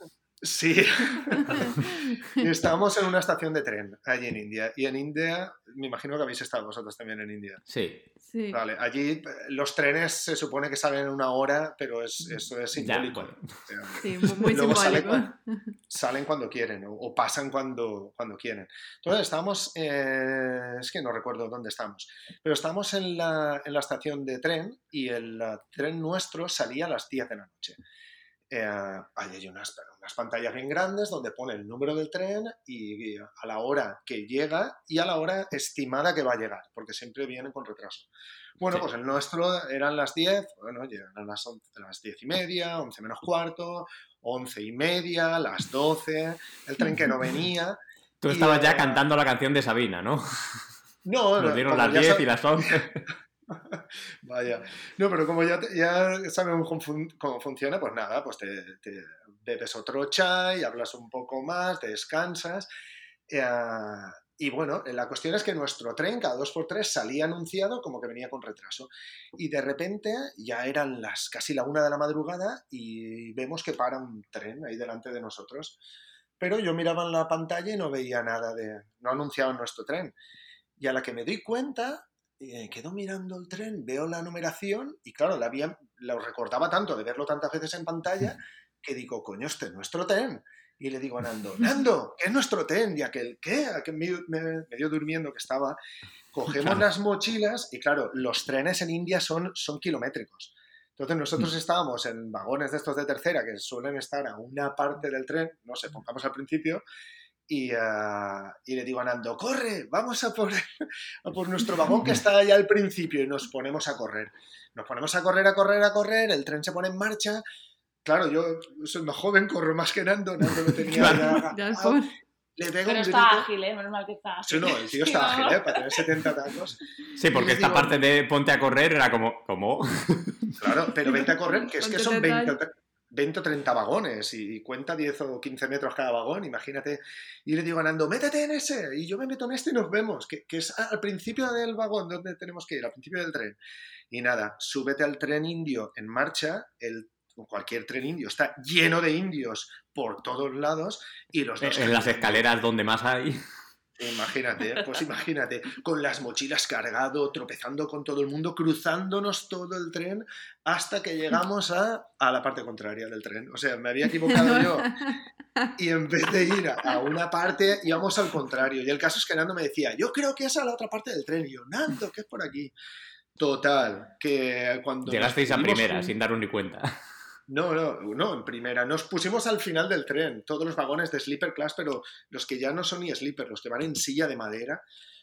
[SPEAKER 5] Sí. Y Estábamos en una estación de tren allí en India. Y en India, me imagino que habéis estado vosotros también en India.
[SPEAKER 2] Sí.
[SPEAKER 3] Sí.
[SPEAKER 5] Vale, allí eh, los trenes se supone que salen en una hora, pero es, eso es
[SPEAKER 2] Ya,
[SPEAKER 5] simbólico. sea,
[SPEAKER 3] Sí, muy,
[SPEAKER 5] Luego
[SPEAKER 3] simbólico.
[SPEAKER 5] salen cuando quieren o, o pasan cuando, cuando quieren. Entonces estábamos, eh, es que no recuerdo dónde estamos, pero estábamos en la, en la estación de tren y el tren nuestro salía a las 10 de la noche. Eh, ahí hay unas, unas pantallas bien grandes donde pone el número del tren y, y a la hora que llega y a la hora estimada que va a llegar, porque siempre vienen con retraso. Bueno,
[SPEAKER 2] Sí.
[SPEAKER 5] pues el nuestro eran las 10, bueno, llegan las, 11 las 10 y media, 11 menos cuarto, 11 y media, las 12, el tren que no venía.
[SPEAKER 2] Tú
[SPEAKER 5] Y,
[SPEAKER 2] estabas ya
[SPEAKER 5] eh,
[SPEAKER 2] cantando la canción de Sabina, ¿no?
[SPEAKER 5] No,
[SPEAKER 2] Nos dieron las
[SPEAKER 5] ya
[SPEAKER 2] 10
[SPEAKER 5] sab-
[SPEAKER 2] y las 11.
[SPEAKER 5] Vaya. No, pero como ya, te- ya sabemos cómo, fun- cómo funciona, pues nada, pues te, te bebes otro chai, hablas un poco más, te descansas. eh, y bueno, la cuestión es que nuestro tren cada dos por tres salía anunciado como que venía con retraso. Y de repente ya eran las casi la una de la madrugada y vemos que para un tren ahí delante de nosotros. Pero yo miraba en la pantalla y no veía nada de... no anunciaban nuestro tren. Y a la que me doy cuenta, eh, quedo mirando el tren, veo la numeración y claro, la había, lo recordaba tanto de verlo tantas veces en pantalla que digo, coño, este es nuestro tren. Y le digo a Nando, Nando, que es nuestro tren. Y aquel, ¿qué? Aquel medio, me- medio durmiendo que estaba. Cogemos
[SPEAKER 2] Claro.
[SPEAKER 5] las mochilas y claro, los trenes en India son, son kilométricos. Entonces nosotros estábamos en vagones de estos de tercera que suelen estar a una parte del tren, no sé, pongamos al principio, y, ah, y le digo a Nando, corre, vamos a por, a por nuestro vagón que está allá al principio y nos ponemos a correr. Nos ponemos a correr, a correr, a correr, el tren se pone en marcha. Claro, yo soy más joven, corro más que Nando, Nando lo tenía
[SPEAKER 2] Claro.
[SPEAKER 5] ya le pego
[SPEAKER 4] Pero
[SPEAKER 5] un
[SPEAKER 4] está
[SPEAKER 5] grito.
[SPEAKER 4] ágil, ¿eh? Menos mal que está ágil.
[SPEAKER 5] Sí, no, el tío está ágil, ¿eh? Para tener 70 tacos.
[SPEAKER 2] Sí, porque esta
[SPEAKER 5] digo-
[SPEAKER 2] parte de ponte a correr era como, ¿cómo?
[SPEAKER 5] Claro, pero vente a correr, que es que son
[SPEAKER 3] detrás.
[SPEAKER 5] 20, o tre- 20 o 30 vagones y cuenta 10 o 15 metros cada vagón, imagínate. Y le digo a Nando, métete en ese, y yo me meto en este y nos vemos, que, es al principio del vagón donde tenemos que ir, al principio del tren. Y nada, súbete al tren indio en marcha, el, cualquier tren indio está lleno de indios por todos lados y los dos...
[SPEAKER 2] En las escaleras donde más hay.
[SPEAKER 5] Imagínate, pues imagínate, con las mochilas cargado, tropezando con todo el mundo, cruzándonos todo el tren hasta que llegamos a, a la parte contraria del tren. O sea, me había equivocado yo y en vez de ir a, una parte íbamos al contrario. Y el caso es que Nando me decía, yo creo que es a la otra parte del tren. Y yo, Nando, que es por aquí. Total, que cuando...
[SPEAKER 2] Llegasteis a primera,
[SPEAKER 5] un-
[SPEAKER 2] sin daros ni cuenta.
[SPEAKER 5] No, no, no, en primera. Nos pusimos al final del tren, todos los vagones de sleeper class, pero los que ya no son ni sleeper, los que van en silla de madera.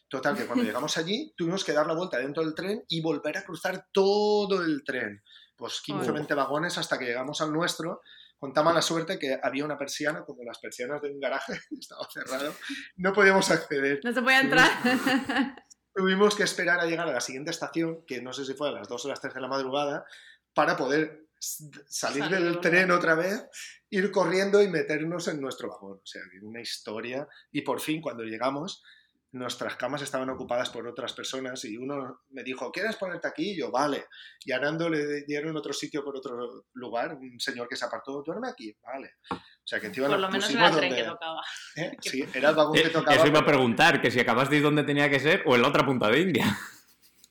[SPEAKER 5] Total, que cuando llegamos allí tuvimos que dar la vuelta dentro del tren y volver a cruzar todo el tren. Pues 15 o
[SPEAKER 3] Oh.
[SPEAKER 5] 20 vagones hasta que llegamos al nuestro. Con tan mala suerte que había una persiana, como las persianas de un garaje, estaba cerrado. No podíamos acceder.
[SPEAKER 3] No se puede entrar.
[SPEAKER 5] Tuvimos que esperar a llegar a la siguiente estación, que no sé si fue a las 2 o las 3 de la madrugada, para poder salir del tren otra vez, ir corriendo y meternos en nuestro vagón. O sea, una historia. Y por fin, cuando llegamos, nuestras camas estaban ocupadas por otras personas y uno me dijo, ¿quieres ponerte aquí? Y yo, vale. Y a Nando le dieron otro sitio por otro lugar, un señor que se apartó, duerme aquí, vale. O sea, que encima
[SPEAKER 4] Por lo menos era el tren
[SPEAKER 5] donde-
[SPEAKER 4] que tocaba.
[SPEAKER 5] ¿eh? Sí, era el vagón que
[SPEAKER 2] Eh,
[SPEAKER 5] tocaba.
[SPEAKER 2] Eso iba a preguntar, que si acabasteis donde tenía que ser o en la otra punta de India.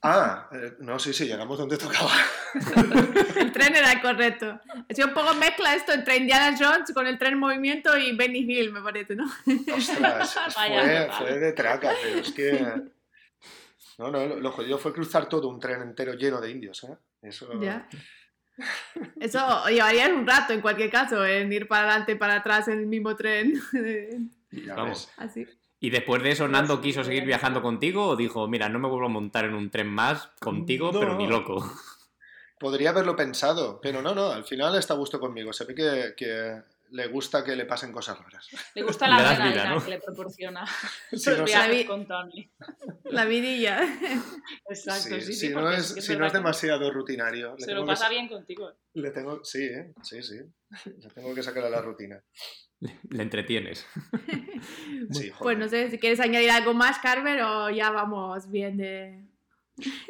[SPEAKER 5] Ah, eh, no, sí, sí, llegamos donde tocaba.
[SPEAKER 3] El tren era el correcto. Ha sido un poco mezcla esto entre Indiana Jones con el tren en movimiento y Benny Hill, me parece, ¿no?
[SPEAKER 5] Ostras,
[SPEAKER 4] Vaya,
[SPEAKER 5] fue, fue de traca, pero es que... No, no, lo, lo jodido fue cruzar todo un tren entero lleno de indios, ¿eh? Eso...
[SPEAKER 3] Ya. Eso llevaría un rato en cualquier caso, en ir para adelante y para atrás en el mismo tren.
[SPEAKER 5] ya
[SPEAKER 2] Vamos.
[SPEAKER 5] ves.
[SPEAKER 3] Así.
[SPEAKER 2] ¿Y después de eso Nando quiso seguir viajando contigo o dijo, mira, no me vuelvo a montar en un tren más contigo,
[SPEAKER 5] No.
[SPEAKER 2] pero ni loco?
[SPEAKER 5] Podría haberlo pensado, pero no, no, al final está a gusto conmigo. Se ve que, que le gusta que le pasen cosas raras.
[SPEAKER 4] Le gusta la
[SPEAKER 2] Le vida, ¿no?
[SPEAKER 4] que le proporciona
[SPEAKER 5] Si no,
[SPEAKER 4] viajes
[SPEAKER 3] vi-
[SPEAKER 4] con Tony.
[SPEAKER 3] La vidilla.
[SPEAKER 4] Exacto,
[SPEAKER 5] sí,
[SPEAKER 4] sí, sí,
[SPEAKER 5] si no es,
[SPEAKER 4] que
[SPEAKER 5] si no es
[SPEAKER 4] que
[SPEAKER 5] demasiado rutinario. le
[SPEAKER 4] Se lo
[SPEAKER 5] que
[SPEAKER 4] pasa
[SPEAKER 5] sa-
[SPEAKER 4] bien contigo.
[SPEAKER 5] Le tengo, sí, ¿eh? sí, sí. Le tengo que sacar a la rutina.
[SPEAKER 2] Le entretienes.
[SPEAKER 5] Sí,
[SPEAKER 3] Pues no sé si quieres añadir algo más, Carver, o ya vamos bien de.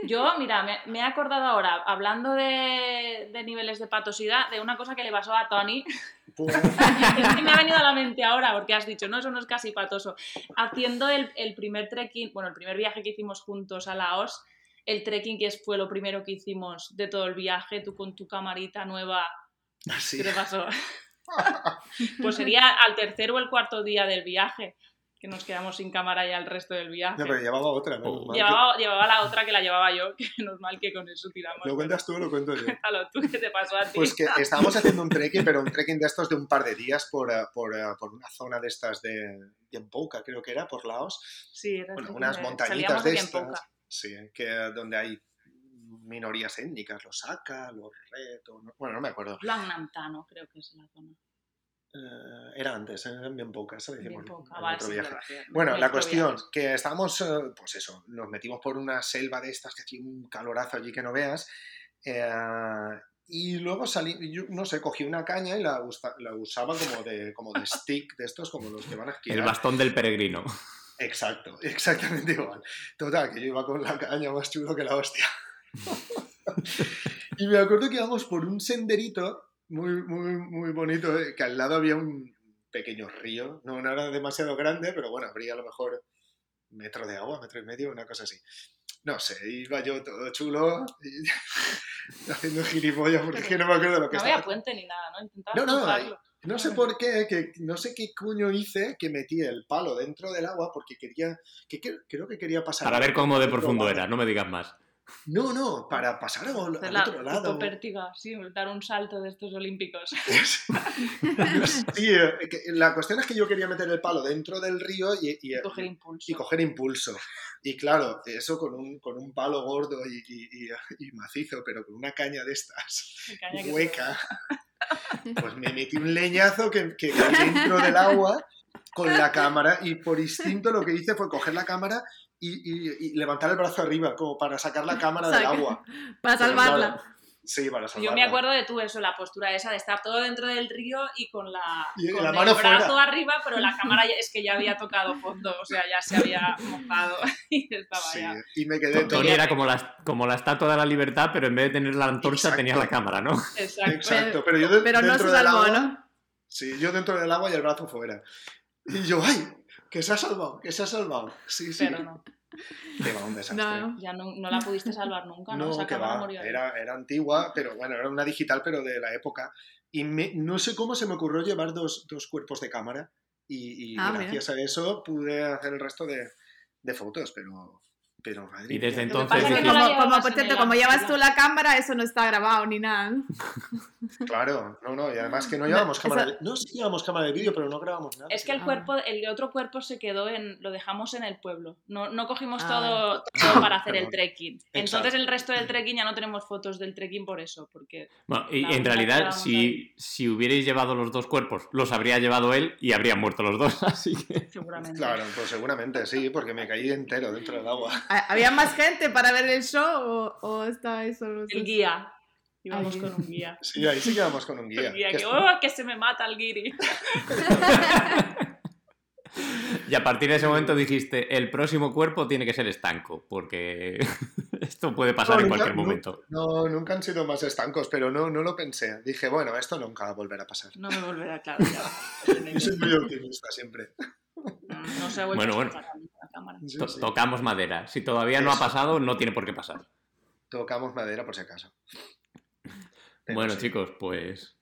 [SPEAKER 4] Yo, mira, me, me he acordado ahora, hablando de, de niveles de patosidad, de una cosa que le pasó a Tony. Es que me ha venido a la mente ahora, porque has dicho, no, eso no es casi patoso. Haciendo el, el primer trekking, bueno, el primer viaje que hicimos juntos a Laos, el trekking que fue lo primero que hicimos de todo el viaje, tú con tu camarita nueva,
[SPEAKER 5] Así.
[SPEAKER 4] ¿qué te pasó? pues sería al tercer o el cuarto día del viaje, que nos quedamos sin cámara ya el resto del viaje.
[SPEAKER 5] No, pero llevaba otra.
[SPEAKER 2] Oh.
[SPEAKER 5] mal que-
[SPEAKER 4] Llevaba, llevaba la otra que la llevaba yo, que menos mal que con eso tiramos.
[SPEAKER 5] ¿Lo cuentas tú o lo cuento yo?
[SPEAKER 4] Cuéntalo tú, ¿qué te pasó a ti?
[SPEAKER 5] Pues que estábamos haciendo un trekking, pero un trekking de estos de un par de días por, eh, por, eh, por una zona de estas de Yempoka, creo que era, por Laos.
[SPEAKER 4] sí, era
[SPEAKER 5] Bueno, unas
[SPEAKER 4] trekking
[SPEAKER 5] montañitas de
[SPEAKER 4] en
[SPEAKER 5] estas. Sí, que donde hay minorías étnicas, los Aka, los Red, o no- bueno, no me acuerdo.
[SPEAKER 4] Nantano, creo que es la zona.
[SPEAKER 5] Eh, era antes, era bien poca, eso lo
[SPEAKER 4] Bien
[SPEAKER 5] hicimos
[SPEAKER 4] poca,
[SPEAKER 5] en
[SPEAKER 4] vale,
[SPEAKER 5] otro
[SPEAKER 4] sí,
[SPEAKER 5] viaje. Bueno, la cuestión,
[SPEAKER 4] viaje.
[SPEAKER 5] que estábamos, eh, pues eso, nos metimos por una selva de estas que hacía un calorazo allí que no veas. eh, y luego salí, yo no sé, cogí una caña y la, usa- la usaba como de, como de stick de estos, como los que van a esquiar.
[SPEAKER 2] El bastón del peregrino.
[SPEAKER 5] Exacto, exactamente igual. Total, que yo iba con la caña más chulo que la hostia. y me acuerdo que íbamos por un senderito muy, muy, muy bonito, eh, que al lado había un pequeño río. No, no era demasiado grande, pero bueno, habría a lo mejor metro de agua, metro y medio, una cosa así. No sé, iba yo todo chulo, y- haciendo gilipollas, porque es que no me acuerdo lo que
[SPEAKER 4] No
[SPEAKER 5] estaba
[SPEAKER 4] había puente ni nada, ¿no? Intentaba
[SPEAKER 5] No, no,
[SPEAKER 4] cruzarlo.
[SPEAKER 5] no sé por qué, que no sé qué cuño hice que metí el palo dentro del agua porque quería, que, que- creo que quería pasar.
[SPEAKER 2] Para ver cómo de profundo era, no me digas más.
[SPEAKER 5] No, no, para pasar al, al
[SPEAKER 4] la
[SPEAKER 5] otro lado.
[SPEAKER 4] pértiga, sí, dar un salto de estos olímpicos.
[SPEAKER 5] sí, la cuestión es que yo quería meter el palo dentro del río y, y-
[SPEAKER 4] Y coger impulso.
[SPEAKER 5] y coger impulso. Y claro, eso con un, con un palo gordo y, macizo, pero con una caña de estas
[SPEAKER 4] caña
[SPEAKER 5] hueca, pues me metí un leñazo que, que dentro del agua con la cámara y por instinto lo que hice fue coger la cámara y, y- y levantar el brazo arriba como para sacar la cámara del agua.
[SPEAKER 3] Para
[SPEAKER 5] Pero
[SPEAKER 3] salvarla.
[SPEAKER 5] claro, sí, para salvarla.
[SPEAKER 4] Yo me acuerdo de tú eso, la postura esa de estar todo dentro del río y con la,
[SPEAKER 5] Y
[SPEAKER 4] con
[SPEAKER 5] la
[SPEAKER 4] el
[SPEAKER 5] mano
[SPEAKER 4] brazo
[SPEAKER 5] fuera.
[SPEAKER 4] arriba, pero la cámara ya- es que ya había tocado fondo, o sea, ya se había mojado y estaba
[SPEAKER 5] Sí,
[SPEAKER 4] ya.
[SPEAKER 5] y me quedé todo...
[SPEAKER 2] Tony era como la, como la estatua de la libertad, pero en vez de tener la antorcha
[SPEAKER 5] Exacto.
[SPEAKER 2] tenía la cámara, ¿no?
[SPEAKER 4] Exacto.
[SPEAKER 5] Exacto, pero yo de-
[SPEAKER 3] Pero no
[SPEAKER 5] dentro
[SPEAKER 3] se
[SPEAKER 5] del
[SPEAKER 3] salvó,
[SPEAKER 5] agua...
[SPEAKER 3] ¿no?
[SPEAKER 5] Sí, yo dentro del agua y el brazo fuera. Y yo, ¡ay! Que se ha salvado, que se ha salvado. Sí, sí.
[SPEAKER 4] Pero no.
[SPEAKER 5] Que va, un desastre.
[SPEAKER 3] No, no.
[SPEAKER 4] Ya no, no la pudiste salvar nunca, ¿no?
[SPEAKER 5] No,
[SPEAKER 4] Esa
[SPEAKER 5] que va, era, era antigua, pero bueno, era una digital, pero de la época. Y me- no sé cómo se me ocurrió llevar dos, dos cuerpos de cámara y, y
[SPEAKER 3] Ah, mira.
[SPEAKER 5] gracias a eso pude hacer el resto de, de fotos, pero, pero madre
[SPEAKER 2] Y desde
[SPEAKER 4] que
[SPEAKER 2] entonces
[SPEAKER 4] que la
[SPEAKER 3] Como, como, por cierto, como llevas tú la cámara, eso no está grabado ni nada.
[SPEAKER 5] Claro, no, no, y además que no
[SPEAKER 3] No,
[SPEAKER 5] llevamos cámara de, no sí llevamos cámara de vídeo, pero no grabamos nada.
[SPEAKER 4] Es que el
[SPEAKER 3] Ah.
[SPEAKER 4] cuerpo, el otro cuerpo se quedó en, lo dejamos en el pueblo. No, no cogimos
[SPEAKER 3] Ah.
[SPEAKER 4] todo, todo para hacer el trekking. Entonces el resto del trekking ya no tenemos fotos del trekking por eso, porque
[SPEAKER 2] Bueno, y en
[SPEAKER 4] que
[SPEAKER 2] realidad, si,
[SPEAKER 4] ahí.
[SPEAKER 2] si hubierais llevado los dos cuerpos, los habría llevado él y habrían muerto los dos, así que...
[SPEAKER 4] seguramente.
[SPEAKER 5] Claro, pues seguramente sí, porque me caí entero dentro del agua.
[SPEAKER 3] ¿Ha- ¿Había más gente para ver el show o, o estabais solos?
[SPEAKER 4] El guía. Íbamos
[SPEAKER 3] Ay.
[SPEAKER 4] con un guía.
[SPEAKER 5] Sí, ahí sí quedamos con un guía.
[SPEAKER 4] Guía
[SPEAKER 5] que
[SPEAKER 4] que,
[SPEAKER 5] es-
[SPEAKER 4] "Oh, que se me mata el guiri.
[SPEAKER 2] Y a partir de ese momento dijiste, el próximo cuerpo tiene que ser estanco, porque esto puede pasar
[SPEAKER 5] No,
[SPEAKER 2] en
[SPEAKER 5] nunca-
[SPEAKER 2] cualquier
[SPEAKER 5] no-
[SPEAKER 2] momento.
[SPEAKER 5] No, nunca han sido más estancos, pero no, no lo pensé. Dije, bueno, esto nunca va a volver a pasar.
[SPEAKER 4] No me volverá claro ya.
[SPEAKER 5] Yo soy muy optimista siempre.
[SPEAKER 4] No, no se ha vuelto
[SPEAKER 2] Bueno,
[SPEAKER 4] a
[SPEAKER 2] bueno.
[SPEAKER 4] nunca cámara.
[SPEAKER 5] Sí,
[SPEAKER 2] To-
[SPEAKER 5] sí.
[SPEAKER 2] Tocamos madera. Si todavía no ha pasado, no tiene por qué pasar.
[SPEAKER 5] Tocamos madera por si acaso. Pero
[SPEAKER 2] Bueno,
[SPEAKER 5] sí.
[SPEAKER 2] chicos, pues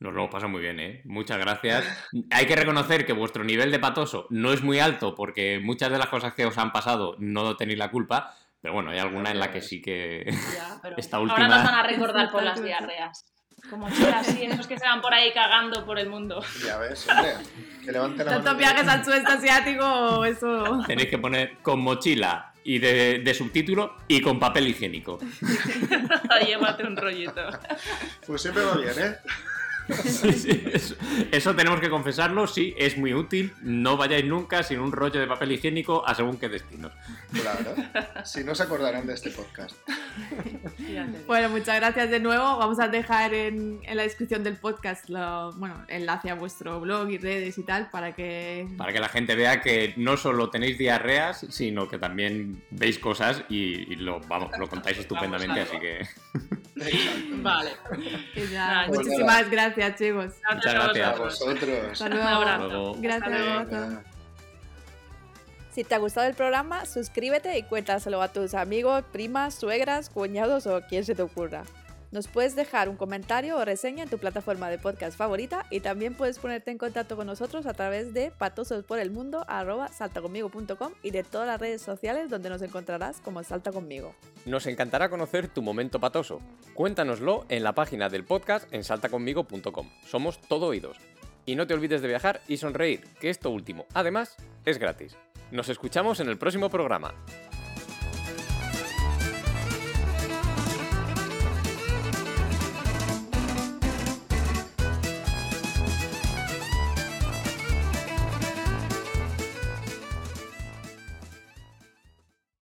[SPEAKER 2] nos lo hemos pasado muy bien, ¿eh? Muchas gracias. Hay que reconocer que vuestro nivel de patoso no es muy alto porque muchas de las cosas que os han pasado no tenéis la culpa, pero bueno, hay alguna en la que sí que...
[SPEAKER 4] Ya, pero
[SPEAKER 2] Esta
[SPEAKER 4] Ahora
[SPEAKER 2] última-
[SPEAKER 4] nos van a recordar por las diarreas. Como chicas, sí, esos que se van por ahí cagando por el mundo.
[SPEAKER 5] Ya ves, hombre. Que levante la
[SPEAKER 3] Tantos
[SPEAKER 5] mano.
[SPEAKER 3] viajes al sudeste asiático, eso.
[SPEAKER 2] Tenéis que poner con mochila y de, de subtítulo y con papel higiénico.
[SPEAKER 4] Llévate un rollito.
[SPEAKER 5] Pues siempre va bien, ¿eh?
[SPEAKER 2] Sí, sí, eso, eso tenemos que confesarlo, sí, es muy útil. No vayáis nunca sin un rollo de papel higiénico a según qué destinos.
[SPEAKER 5] Claro. Si no se acordarán de este podcast.
[SPEAKER 3] Bueno, muchas gracias de nuevo. Vamos a dejar en, en la descripción del podcast lo, bueno, enlace a vuestro blog y redes y tal para que...
[SPEAKER 2] Para que la gente vea que no solo tenéis diarreas, sino que también veis cosas y, y lo, vamos, lo contáis estupendamente, así que
[SPEAKER 4] Vale. Nada,
[SPEAKER 5] pues
[SPEAKER 3] Muchísimas gracias, chicos.
[SPEAKER 2] Muchas gracias.
[SPEAKER 5] A
[SPEAKER 4] vosotros.
[SPEAKER 3] Hasta luego.
[SPEAKER 4] Un abrazo.
[SPEAKER 2] luego...
[SPEAKER 3] Gracias,
[SPEAKER 4] Hasta luego.
[SPEAKER 6] Si te ha gustado el programa, suscríbete y cuéntaselo a tus amigos, primas, suegras, cuñados o quien se te ocurra. Nos puedes dejar un comentario o reseña en tu plataforma de podcast favorita y también puedes ponerte en contacto con nosotros a través de patososporelmundo.saltaconmigo.com y de todas las redes sociales donde nos encontrarás como Salta Conmigo.
[SPEAKER 7] Nos encantará conocer tu momento patoso. Cuéntanoslo en la página del podcast en saltaconmigo.com. Somos todo oídos. Y no te olvides de viajar y sonreír, que esto último, además, es gratis. Nos escuchamos en el próximo programa.